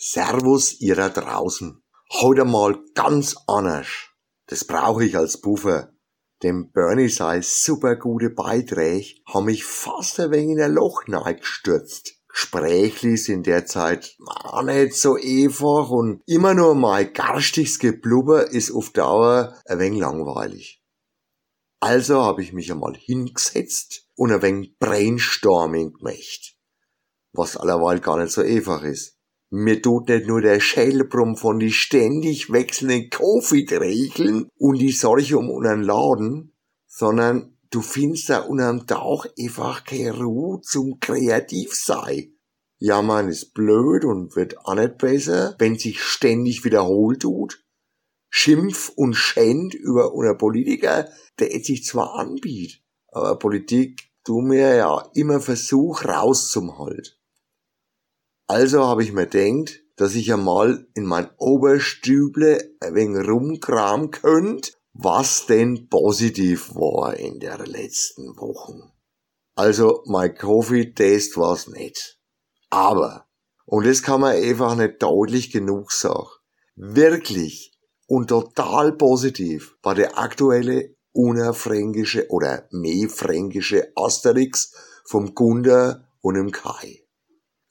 Servus ihr da draußen. Heute mal ganz anders. Das brauche ich als Buffer. Dem Bernie sei super gute Beiträge haben mich fast ein wenig in ein Loch gestürzt. Gesprächli sind derzeit auch nicht so einfach und immer nur mal garstiges Geblubber ist auf Dauer ein wenig langweilig. Also habe ich mich einmal hingesetzt und ein wenig Brainstorming gemacht. Was allerweil gar nicht so einfach ist. Mir tut nicht nur der Schellbrumm von die ständig wechselnden Covid-Regeln und die Sorge um unseren Laden, sondern du findest da unterm Tauch einfach keine Ruhe zum kreativ sein. Ja, man ist blöd und wird auch nicht besser, wenn sich ständig wiederholt tut. Schimpf und Schänd über unser Politiker, der sich zwar anbietet, aber Politik tu mir ja immer Versuch raus zum Halt. Also habe ich mir denkt, dass ich einmal in mein Oberstüble ein wenig rumkram könnt, was denn positiv war in der letzten Wochen. Also mein Covid-Test war's nicht. Aber, und das kann man einfach nicht deutlich genug sagen, wirklich und total positiv war der aktuelle unerfränkische oder mehfränkische Asterix vom Gunder und im Kai.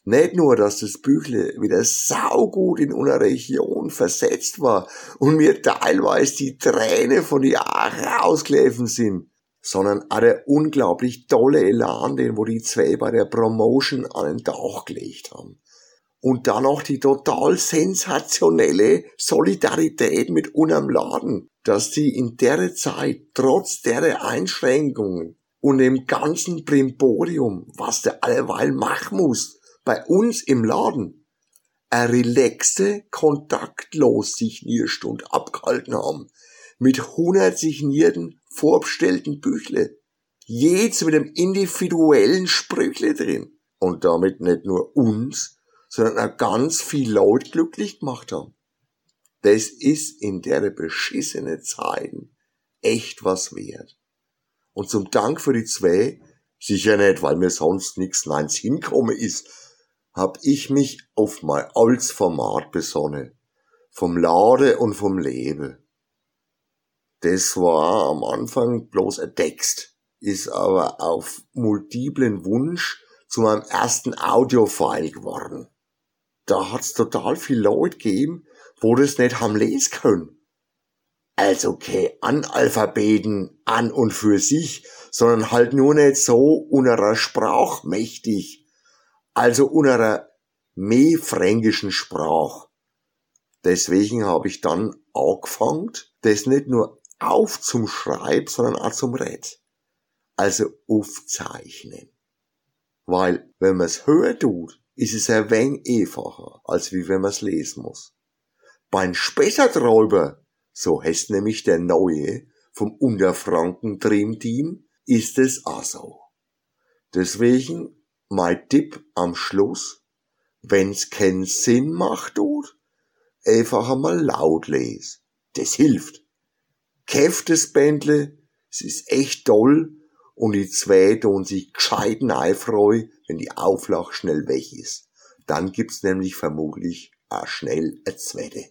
Nicht nur, dass das Büchle wieder saugut in unserer Region versetzt war und mir teilweise die Träne von die Aare ausgelaufen sind, sondern auch der unglaublich tolle Elan, den wo die zwei bei der Promotion an den Tauch gelegt haben. Und dann noch die total sensationelle Solidarität mit unserem Laden, dass die in der Zeit, trotz der Einschränkungen und dem ganzen Brimborium, was der alleweil machen muss, bei uns im Laden eine relaxte, kontaktlos Signierstunde abgehalten haben. Mit 100 signierten, vorbestellten Büchle. Jedes mit einem individuellen Sprüchle drin. Und damit nicht nur uns, sondern auch ganz viel Leute glücklich gemacht haben. Das ist in der beschissenen Zeiten echt was wert. Und zum Dank für die zwei, sicher nicht, weil mir sonst nichts Neins hinkommen ist, hab ich mich auf mein altes Format besonnen. Vom Lade und vom Leben. Das war am Anfang bloß ein Text, ist aber auf multiplen Wunsch zu meinem ersten Audiofile geworden. Da hat's total viel Leute gegeben, wo das nicht haben lesen können. Also okay, Analphabeten an und für sich, sondern halt nur nicht so unserer Sprache mächtig also unserer mehfränkischen Sprach. Deswegen habe ich dann angefangen, das nicht nur auf zum Schreib, sondern auch zum Red. Also aufzeichnen. Weil, wenn man es höher tut, ist es ein wenig einfacher, als wie wenn man es lesen muss. Beim Spessarträuber, so heißt nämlich der neue vom Unterfranken Dream Team, ist es auch so. Deswegen mein Tipp am Schluss, wenn's keinen Sinn macht, tut, einfach einmal laut lesen. Das hilft. Käft das Bändle, es ist echt toll und die zwei tun sich gescheiten einfreu, wenn die Auflage schnell weg ist. Dann gibt's nämlich vermutlich auch schnell eine zweite.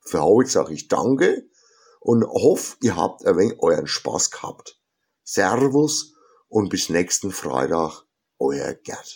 Für heute sage ich Danke und hoffe, ihr habt ein wenig euren Spaß gehabt. Servus und bis nächsten Freitag Oh yeah, cat.